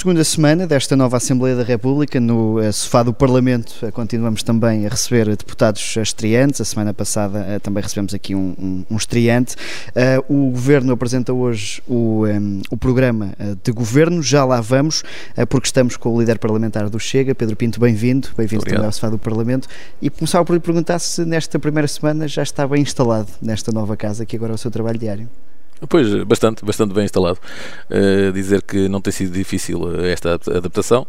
segunda semana desta nova Assembleia da República, no uh, sofá do Parlamento, uh, continuamos também a receber deputados estreantes. A semana passada uh, também recebemos aqui um, um, um estreante. o Governo apresenta hoje o, um, o programa de governo, já lá vamos, porque estamos com o líder parlamentar do Chega, Pedro Pinto, bem-vindo, bem-vindo também ao sofá do Parlamento. E começava por lhe perguntar se nesta primeira semana já está bem instalado nesta nova casa, que agora é o seu trabalho diário. Pois, bastante, bastante bem instalado. Uh, dizer que não tem sido difícil eh, esta adaptação.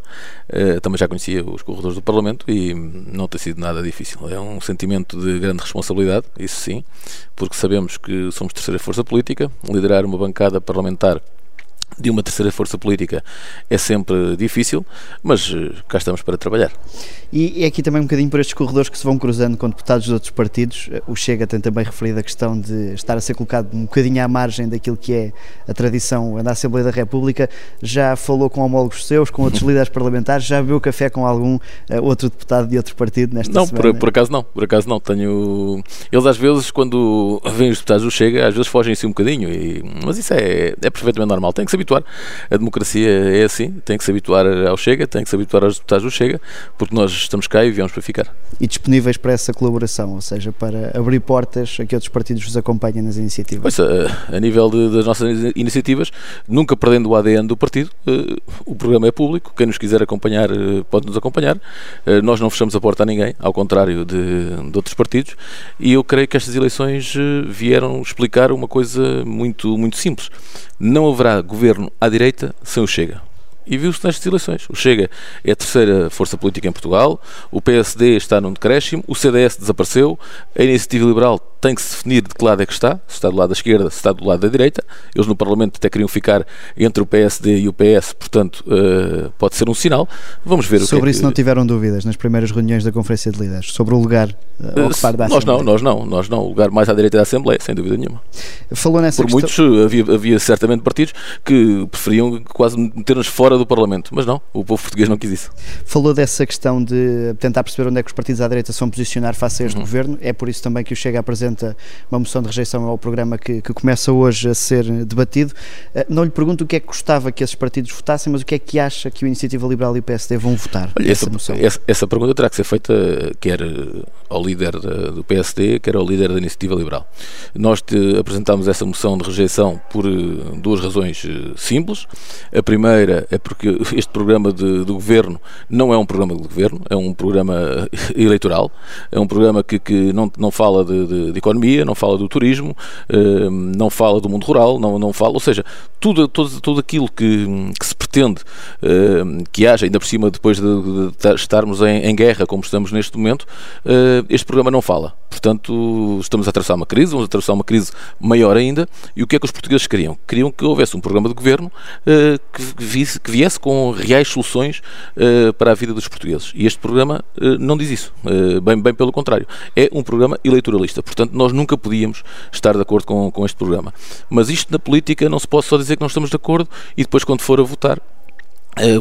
Uh, também já conhecia os corredores do Parlamento e não tem sido nada difícil. É um sentimento de grande responsabilidade, isso sim, porque sabemos que somos terceira força política. Liderar uma bancada parlamentar de uma terceira força política é sempre difícil, mas eh, cá estamos para trabalhar. E é aqui também um bocadinho por estes corredores que se vão cruzando com deputados de outros partidos. O Chega tem também referido a questão de estar a ser colocado um bocadinho à margem daquilo que é a tradição da Assembleia da República. Já falou com homólogos seus, com outros líderes parlamentares, já bebeu café com algum outro deputado de outro partido nesta não, semana? Não, por, por, acaso não, por acaso não. Tenho... Eles às vezes, quando vêm os deputados do Chega, às vezes fogem-se um bocadinho, e... mas isso é, é perfeitamente normal. Tem que se habituar. A democracia é assim, tem que se habituar ao Chega, tem que se habituar aos deputados do Chega, porque nós estamos cá e viemos para ficar. E disponíveis para essa colaboração, ou seja, para abrir portas a que outros partidos vos acompanhem nas iniciativas? Pois, a, a nível de, das nossas iniciativas, nunca perdendo o ADN do partido, uh, o programa é público, quem nos quiser acompanhar uh, pode nos acompanhar. Nós não fechamos a porta a ninguém, ao contrário de, de outros partidos, e eu creio que estas eleições vieram explicar uma coisa muito, muito simples. Não haverá governo à direita sem o Chega. E viu-se nestas eleições. O Chega é a terceira força política em Portugal, o PSD está num decréscimo, o CDS desapareceu, a Iniciativa Liberal tem que se definir de que lado é que está, se está do lado da esquerda, se está do lado da direita. Eles no Parlamento até queriam ficar entre o PSD e o PS, portanto, uh, pode ser um sinal. Vamos ver sobre o que Sobre isso é que... não tiveram dúvidas nas primeiras reuniões da Conferência de Líderes, sobre o lugar uh, ocupado da Nós não, nós não, nós não. O lugar mais à direita da Assembleia, sem dúvida nenhuma. Falou nessa Por questão... muitos havia, havia certamente partidos que preferiam quase meter-nos fora do Parlamento, mas não, o povo português não quis isso. Falou dessa questão de tentar perceber onde é que os partidos à direita são posicionar face a este uhum. governo, é por isso também que o Chega apresenta uma moção de rejeição ao programa que, que começa hoje a ser debatido. Eh, não lhe pergunto o que é que gostava que esses partidos votassem, mas o que é que acha que o Iniciativa Liberal e o PSD vão votar Olha, essa, moção? Essa, essa, pergunta terá que ser feita quer ao líder do PSD, quer ao líder da Iniciativa Liberal. Nós apresentámos essa moção de rejeição por eh, duas razões eh, simples. A primeira é porque este programa de, do governo não é um programa de governo, é um programa eleitoral, é um programa que, que não, não fala de, de, de economia, não fala do turismo, uh, não fala do mundo rural, não, não fala, ou seja, tudo, tudo, tudo aquilo que, que se pretende uh, que haja, ainda por cima depois de, de estarmos em, em, guerra, como estamos neste momento, este programa não fala. Portanto, estamos a atravessar uma crise, vamos atravessar uma crise maior ainda, e o que é que os portugueses queriam? Queriam que houvesse um programa de governo que, viesse, que viesse com reais soluções para a vida dos portugueses. E este programa não diz isso, bem, bem pelo contrário. É um programa eleitoralista. Portanto, nós nunca podíamos estar de acordo com, com este programa. Mas isto na política não se pode só dizer que não estamos de acordo e depois, quando for a votar,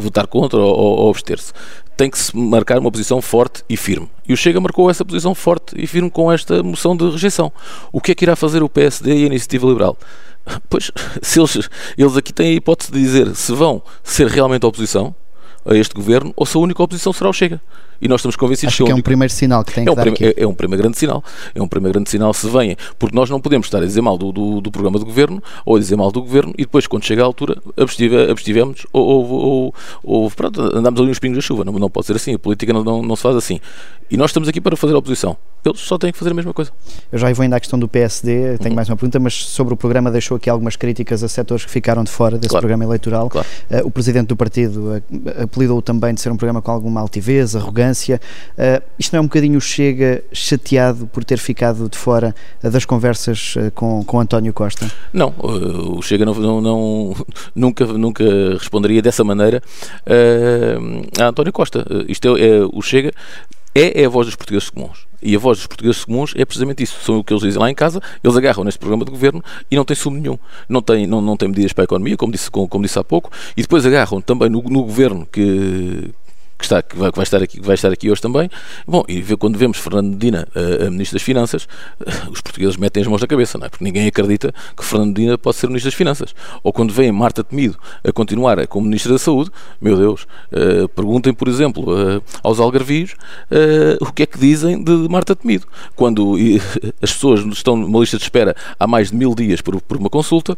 votar contra ou, ou abster-se. Tem que se marcar uma posição forte e firme. E o Chega marcou essa posição forte e firme com esta moção de rejeição. O que é que irá fazer o PSD e a Iniciativa Liberal? Pois, se eles, eles aqui têm a hipótese de dizer se vão ser realmente oposição a este governo ou se a única oposição será o Chega e nós estamos convencidos Acho que, é um primeiro sinal que tem é que um dar aqui. É, é, um primeiro grande sinal. É um primeiro grande sinal se venha, porque nós não podemos estar a dizer mal do, do, do programa do governo ou a dizer mal do governo e depois, quando chega a altura, abstive, abstivemos ou, ou, ou, ou pronto, andamos ali uns pingos da chuva. Não, não pode ser assim. A política não, não, não se faz assim. E nós estamos aqui para fazer a oposição. Eles só têm que fazer a mesma coisa. Eu já vou ainda à questão do PSD, tenho uhum. mais uma pergunta, mas sobre o programa deixou aqui algumas críticas a setores que ficaram de fora desse claro. programa eleitoral. Claro. Uh, o presidente do partido uh, apelidou também de ser um programa com alguma altivez, arrogância. Uh, Uh, isto não é um bocadinho Chega chateado por ter ficado de fora das conversas uh, com, com António Costa? Não, uh, o Chega não, não, não, nunca, nunca responderia dessa maneira a António Costa. isto é, é, o Chega é, é a voz dos portugueses comuns. E a voz dos portugueses comuns é precisamente isso. São o que eles dizem lá em casa, eles agarram neste programa de governo e não tem sumo nenhum. Não tem, não, não tem medidas para a economia, como disse, como, como disse há pouco, e depois agarram também no, no governo que, que, está, que, vai, estar aqui, que vai estar aqui hoje também. Bom, e quando vemos Fernando Medina, a, a Ministro das Finanças, os portugueses metem as mãos na cabeça, não é? Porque ninguém acredita que Fernando Medina pode ser Ministro das Finanças. Ou quando vem Marta Temido a continuar como Ministra da Saúde, meu Deus, uh, perguntem, por exemplo, aos algarvios o que é que dizem de Marta Temido. Quando as pessoas estão numa lista de espera há mais de mil dias por, por uma consulta,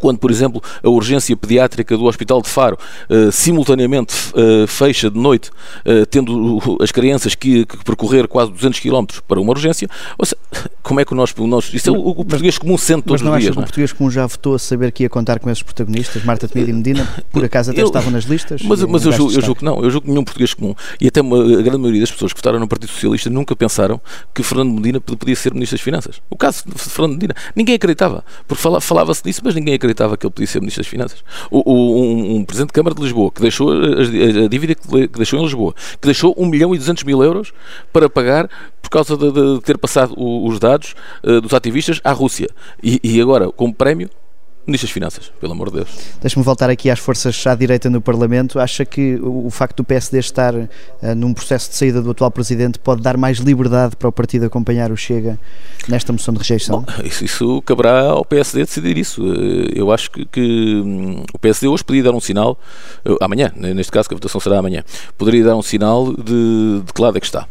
quando, por exemplo, a urgência pediátrica do Hospital de Faro uh, simultaneamente uh, fecha de noite, uh, tendo as crianças que, que, percorrer quase 200 km para uma urgência, seja, como é que nós, nós isso é o, o português comum sente todos os dias. Mas não que o é? português comum já votou a saber que ia contar com esses protagonistas, Marta Temido e Medina, por acaso até eu, estavam nas listas? Mas, mas eu, julgo, eu julgo que não, eu julgo que nenhum português comum, e até uma, a grande maioria das pessoas que votaram no Partido Socialista nunca pensaram que Fernando Medina podia ser Ministro das Finanças. O caso de Fernando Medina, ninguém acreditava, porque falava-se disso, mas ninguém acreditava acreditava que ele podia ser Ministro das Finanças. O, o, um, um, Presidente de Câmara de Lisboa que deixou a, a, dívida que, que, deixou em Lisboa, que deixou 1 milhão e 200 mil euros para pagar por causa de, de ter passado os dados uh, dos ativistas à Rússia. E, e agora, como prémio, Ministro das Finanças, pelo amor de Deus. Deixa-me voltar aqui às forças à direita no Parlamento. Acha que o, facto do PSD estar uh, num processo de saída do atual Presidente pode dar mais liberdade para o partido acompanhar o Chega nesta moção de rejeição? Bom, isso, isso, caberá ao PSD decidir isso. Eh, eu acho que, que hum, o PSD hoje podia dar um sinal, uh, amanhã, neste caso que a votação será amanhã, poderia dar um sinal de, de que lado é que está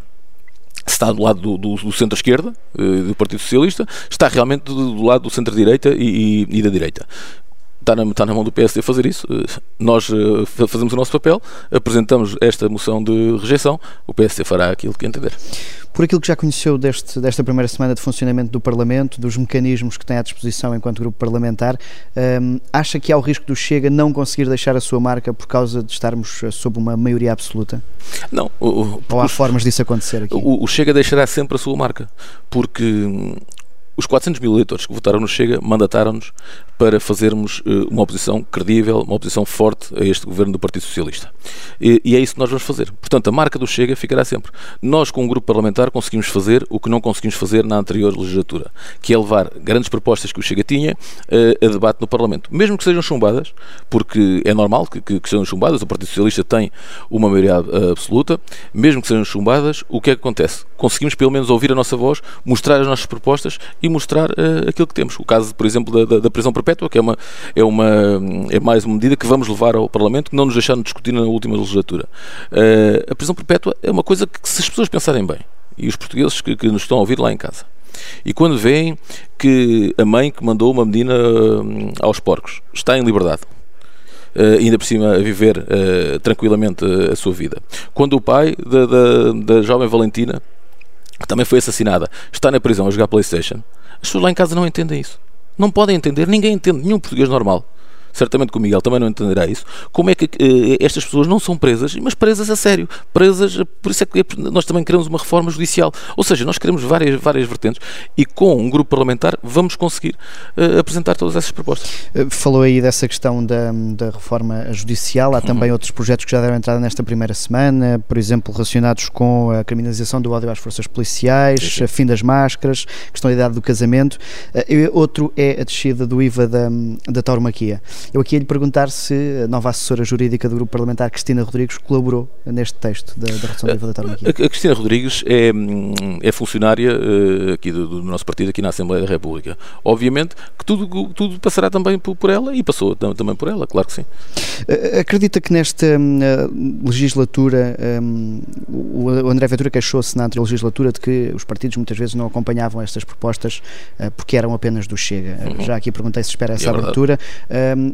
está do lado do, do, do centro-esquerda, eh, do Partido Socialista, está realmente do, do lado do centro-direita e, e, e, da direita. Está na, está na mão do PSD fazer isso. Eh, nós uh, fazemos o nosso papel, apresentamos esta moção de rejeição, o PSD fará aquilo que entender. Por aquilo que já conheceu deste, desta primeira semana de funcionamento do Parlamento, dos mecanismos que tem à disposição enquanto grupo parlamentar, um, acha que há o risco do Chega não conseguir deixar a sua marca por causa de estarmos sob uma maioria absoluta? Não. O, Ou há formas disso acontecer aqui? O, o Chega deixará sempre a sua marca, porque hum, os 400 mil eleitores que votaram no Chega mandataram-nos para fazermos uh, uma oposição credível, uma oposição forte a este governo do Partido Socialista. E, é isso que nós vamos fazer. Portanto, a marca do Chega ficará sempre. Nós, com o grupo parlamentar, conseguimos fazer o que não conseguimos fazer na anterior legislatura, que é levar grandes propostas que o Chega tinha uh, a debate no Parlamento. Mesmo que sejam chumbadas, porque é normal que, que, que sejam chumbadas, o Partido Socialista tem uma maioria uh, absoluta, mesmo que sejam chumbadas, o que é que acontece? Conseguimos pelo menos ouvir a nossa voz, mostrar as nossas propostas e mostrar aquilo que temos. O caso, por exemplo, da, da, da prisão perpétua, que é, uma, é, uma, é mais uma medida que vamos levar ao Parlamento, que não nos deixaram discutir na última legislatura. Uh, a prisão perpétua é uma coisa que, se as pessoas pensarem bem, e os portugueses que, que nos estão a ouvir lá em casa, e quando veem que a mãe que mandou uma menina uh, aos porcos está em liberdade, Uh, ainda por cima a viver uh, tranquilamente a, a, sua vida. Quando o pai da, da, da, jovem Valentina, que também foi assassinada, está na prisão a jogar Playstation, as pessoas lá em casa não entendem isso. Não podem entender, ninguém entende, nenhum português normal certamente que o Miguel também não entenderá isso, como é que uh, estas pessoas não são presas, mas presas a sério, presas, por isso é que nós também queremos uma reforma judicial, ou seja, nós queremos várias, várias vertentes e com um grupo parlamentar vamos conseguir uh, apresentar todas essas propostas. Eh, falou aí dessa questão da, da reforma judicial, há também uhum. outros projetos que já deram entrada nesta primeira semana, por exemplo, relacionados com a criminalização do ódio às forças policiais, a fim das máscaras, questão da idade do casamento, uh, outro é a descida do IVA da, da tauromaquia. Eu aqui ia lhe perguntar se a nova assessora jurídica do grupo parlamentar, Cristina Rodrigues, colaborou neste texto da, da redução do IVA da tarmaquia. A, Cristina Rodrigues é, é funcionária uh, aqui do, do, nosso partido, aqui na Assembleia da República. Obviamente que tudo, tudo passará também por, por ela e passou também por ela, claro que sim. Uh, acredita que nesta uh, legislatura um, o André Ventura queixou-se na anterior legislatura de que os partidos muitas vezes não acompanhavam estas propostas porque eram apenas do Chega. Uhum. Já aqui perguntei se espera essa é abertura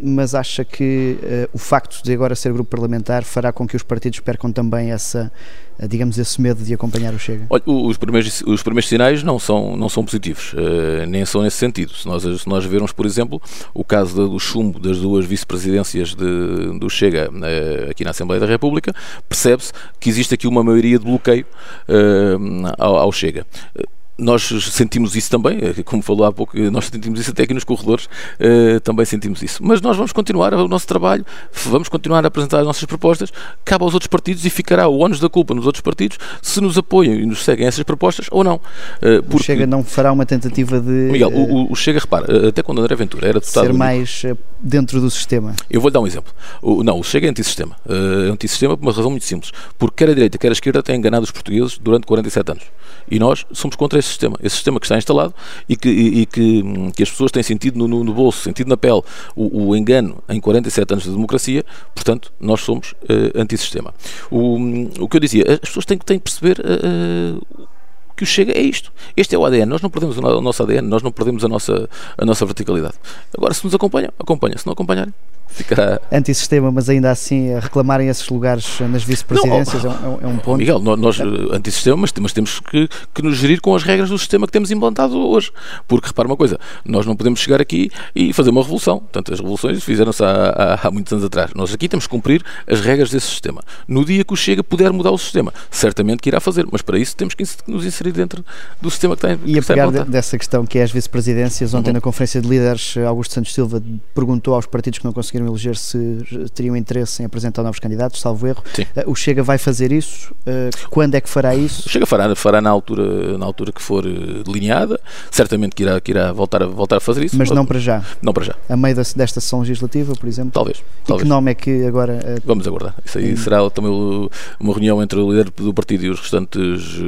mas acha que uh, o facto de agora ser grupo parlamentar fará com que os partidos percam também essa, uh, digamos, esse medo de acompanhar o Chega? Olha, os primeiros, os primeiros sinais não são, não são positivos, uh, nem são nesse sentido. Se nós, se nós vermos, por exemplo, o caso do chumbo das duas vice-presidências do Chega aqui na Assembleia da República, percebe-se que existe aqui uma maioria de bloqueio ao, ao Chega nós sentimos isso também, eh, como falou há pouco, nós sentimos isso até aqui nos corredores, uh, também sentimos isso. Mas nós vamos continuar o nosso trabalho, vamos continuar a apresentar as nossas propostas, cabe aos outros partidos e ficará o ônus da culpa nos outros partidos se nos apoiam e nos seguem essas propostas ou não. Uh, porque... O Chega não fará uma tentativa de. Miguel, o, o Chega, repara, até quando André Ventura era deputado. Ser mais dentro do sistema. Eu vou-lhe dar um exemplo. O, não, o Chega é antissistema. É antissistema por uma razão muito simples. Porque quer a direita, quer a esquerda têm enganado os portugueses durante 47 anos. E nós somos contra esse sistema. Esse sistema que está instalado e que, e, e que, hum, que, as pessoas têm sentido no, no, bolso, sentido na pele, o, o, engano em 47 anos de democracia, portanto, nós somos uh, antissistema. O, hum, o que eu dizia, as pessoas têm, têm que perceber. Uh, que o Chega é isto. Este é o ADN. Nós não perdemos o nosso ADN, nós não perdemos a nossa, a nossa verticalidade. Agora, se nos acompanham, acompanha. Se não acompanharem, ficará. Antissistema, mas ainda assim reclamarem esses lugares nas vice-presidências é, um, é um ponto. Miguel, nós, é. antissistema, mas, mas temos que, que nos gerir com as regras do sistema que temos implantado hoje. Porque repara uma coisa, nós não podemos chegar aqui e fazer uma revolução. Portanto, as revoluções fizeram-se há, há, há, muitos anos atrás. Nós aqui temos que cumprir as regras desse sistema. No dia que o Chega puder mudar o sistema, certamente que irá fazer, mas para isso temos que nos inserir dentro do sistema que tem. E a pegar dessa questão que é as vice-presidências, ontem uhum. na Conferência de Líderes, Augusto Santos Silva perguntou aos partidos que não conseguiram eleger se teriam interesse em apresentar novos candidatos, salvo erro. Sim. Uh, o Chega vai fazer isso? Uh, quando é que fará isso? O Chega fará, fará na, altura, na altura que for eh, delineada, certamente que irá, que irá voltar, a, voltar a fazer isso. Mas não para já? Não para já. A meio desta sessão legislativa, por exemplo? Talvez. E talvez. que nome é que agora... Uh, Vamos aguardar. Isso aí será também uma reunião entre o líder do partido e os restantes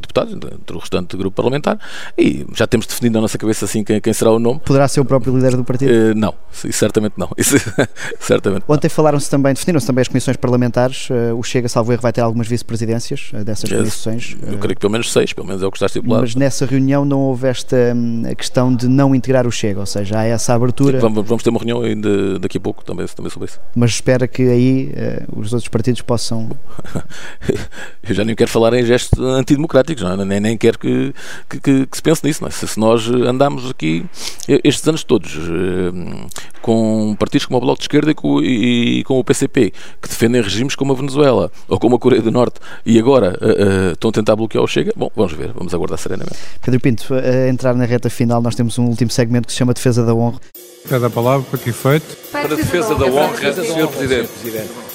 deputados, entre o restante grupo parlamentar, e já temos definido na nossa cabeça assim quem, quem será o nome. Poderá ser o próprio líder do partido? não, certamente não. Isso, certamente Ontem falaram-se também, definiram-se também as comissões parlamentares. Uh, o Chega, salvo erro, vai ter algumas vice-presidências uh, dessas comissões. Eu creio que pelo menos seis, pelo menos é o que está estipulado. Mas nessa reunião não houve esta um, questão de não integrar o Chega, ou seja, há essa abertura. Sim, vamos, ter uma reunião ainda daqui a pouco também, também sobre isso. Mas espera que aí os outros partidos possam. Eu já nem quero falar em gestos antidemocráticos, não é? nem, nem quero que, que, que, que, se pense nisso. É? se, se nós andamos aqui estes anos todos com partidos como o Bloco de Esquerda e com, e, e com o PCP, que defendem regimes como a Venezuela ou como a Coreia do Norte e agora uh, uh, estão a tentar bloquear o Chega, bom, vamos ver, vamos aguardar serenamente. Pedro Pinto, a entrar na reta final, nós temos um último segmento que se chama Defesa da Honra. Pede a palavra para que efeito? Para a defesa da honra, Sr. Presidente.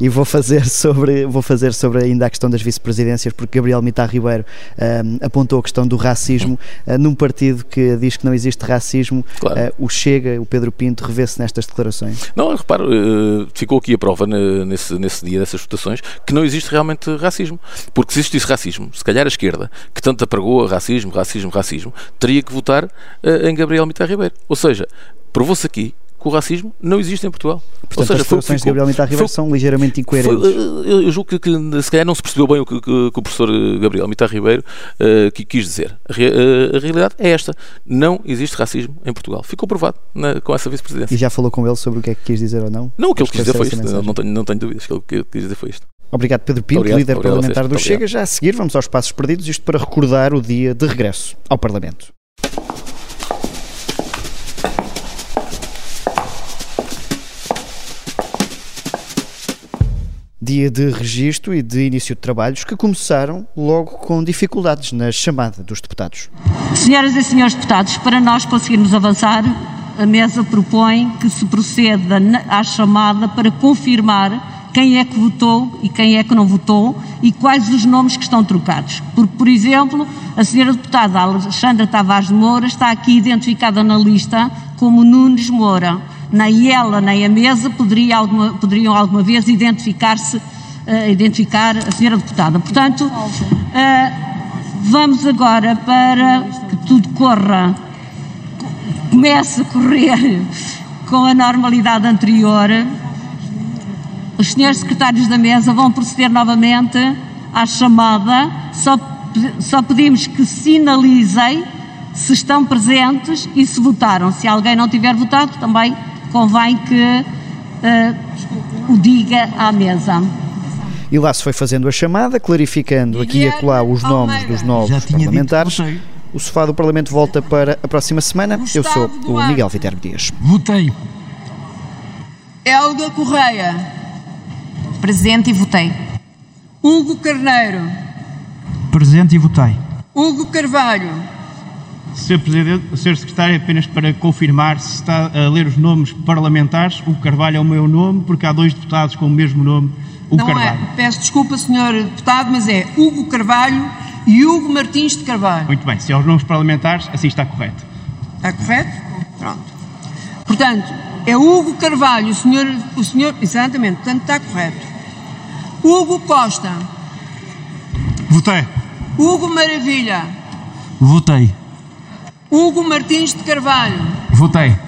E vou fazer sobre, vou fazer sobre ainda a questão das vice-presidências, porque Gabriel Mitar Ribeiro um, apontou a questão do racismo uh, num partido que diz que não existe racismo. Claro. Uh, o Chega, o Pedro Pinto, revê-se nestas declarações. Não, reparo, uh, ficou aqui a prova nesse, nesse dia dessas votações que não existe realmente racismo. Porque se existisse racismo, se calhar a esquerda, que tanto apregoa racismo, racismo, racismo, teria que votar em Gabriel Mitar Ribeiro. Ou seja, provou-se aqui que o racismo não existe em Portugal. Portanto, Ou seja, as declarações de Gabriel Mitar Ribeiro são ligeiramente incoerentes. Foi, eu, eu julgo que, que, se calhar não se percebeu bem o que, que, que o professor Gabriel Mitar Ribeiro uh, que quis dizer. A, uh, a, realidade é esta. Não existe racismo em Portugal. Ficou provado na, com essa vice-presidência. E já falou com ele sobre o que é que quis dizer ou não? Não, o que ele quis dizer foi isto. Não, tenho, não tenho dúvidas que ele que quis dizer foi isto. Obrigado, Pedro Pinto, obrigado, líder obrigado parlamentar do Chega. Já a seguir, vamos aos passos perdidos, isto para recordar o dia de regresso ao Parlamento. Dia de registro e de início de trabalhos que começaram logo com dificuldades na chamada dos deputados. Senhoras e senhores deputados, para nós conseguirmos avançar, a mesa propõe que se proceda à chamada para confirmar quem é que votou e quem é que não votou e quais os nomes que estão trocados. Porque, por exemplo, a senhora deputada Alexandra Tavares de Moura está aqui identificada na lista como Nunes Moura nem ela nem a mesa poderia alguma, poderiam alguma vez identificar-se, uh, identificar a senhora deputada. Portanto, uh, vamos agora para que tudo corra, comece a correr com a normalidade anterior. Os senhores secretários da mesa vão proceder novamente à chamada. Só, só pedimos que sinalizem se estão presentes e se votaram. Se alguém não tiver votado, também convém que uh, o diga à mesa. E lá se foi fazendo a chamada, clarificando aqui e acolá os nomes dos novos parlamentares. O sofá do Parlamento volta para a próxima semana. Eu sou o Miguel Viterbo Dias. Votei. Helga Correia. Presente e votei. Hugo Carneiro. Presente e votei. Hugo Carvalho. Sr. Presidente, Sr. Secretário, apenas para confirmar se está a ler os nomes parlamentares, o Carvalho é o meu nome, porque há dois deputados com o mesmo nome, o Não Carvalho. é, peço desculpa, Sr. Deputado, mas é Hugo Carvalho e Hugo Martins de Carvalho. Muito bem, se é os nomes parlamentares, assim está correto. Está correto? Pronto. Portanto, é Hugo Carvalho, o senhor, o senhor, exatamente, portanto está correto. Hugo Costa, Votei. Hugo Maravilha, Votei. Hugo Martins de Carvalho, Votei.